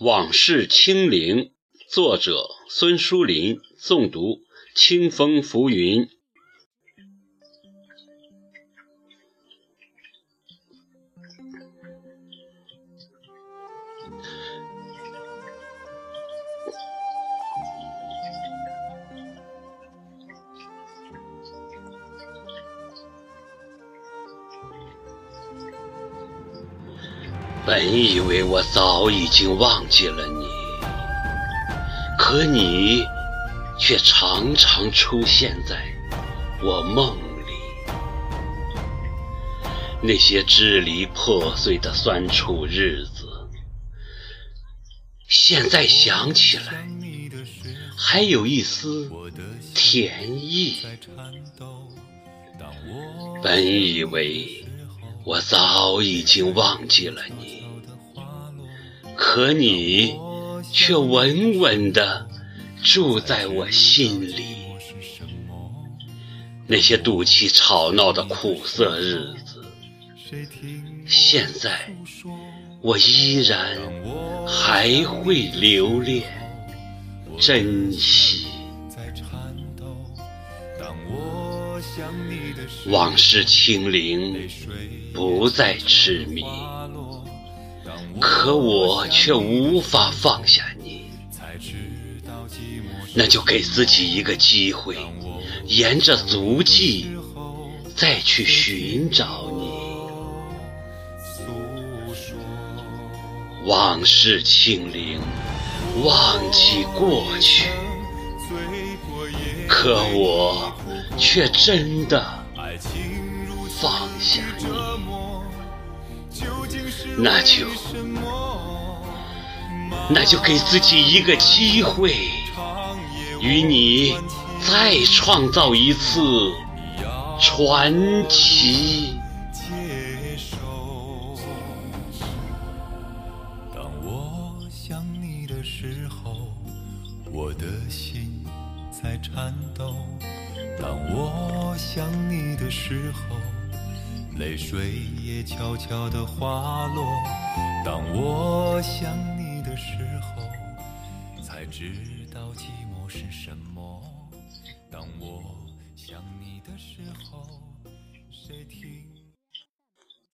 往事清零，作者孙书林，诵读清风浮云。本以为我早已经忘记了你，可你却常常出现在我梦里。那些支离破碎的酸楚日子，现在想起来，还有一丝甜意。本以为。我早已经忘记了你，可你却稳稳地住在我心里。那些赌气吵闹的苦涩日子，现在我依然还会留恋、珍惜。往事清零。不再痴迷，可我却无法放下你。那就给自己一个机会，沿着足迹再去寻找你。往事清零，忘记过去，可我却真的。放下你，那就那就给自己一个机会，与你再创造一次传奇。当我想你的时候，我的心在颤抖。当我想你的时候。泪水也悄悄地滑落。当我想你的时候，才知道寂寞是什么。当我想你的时候，谁听？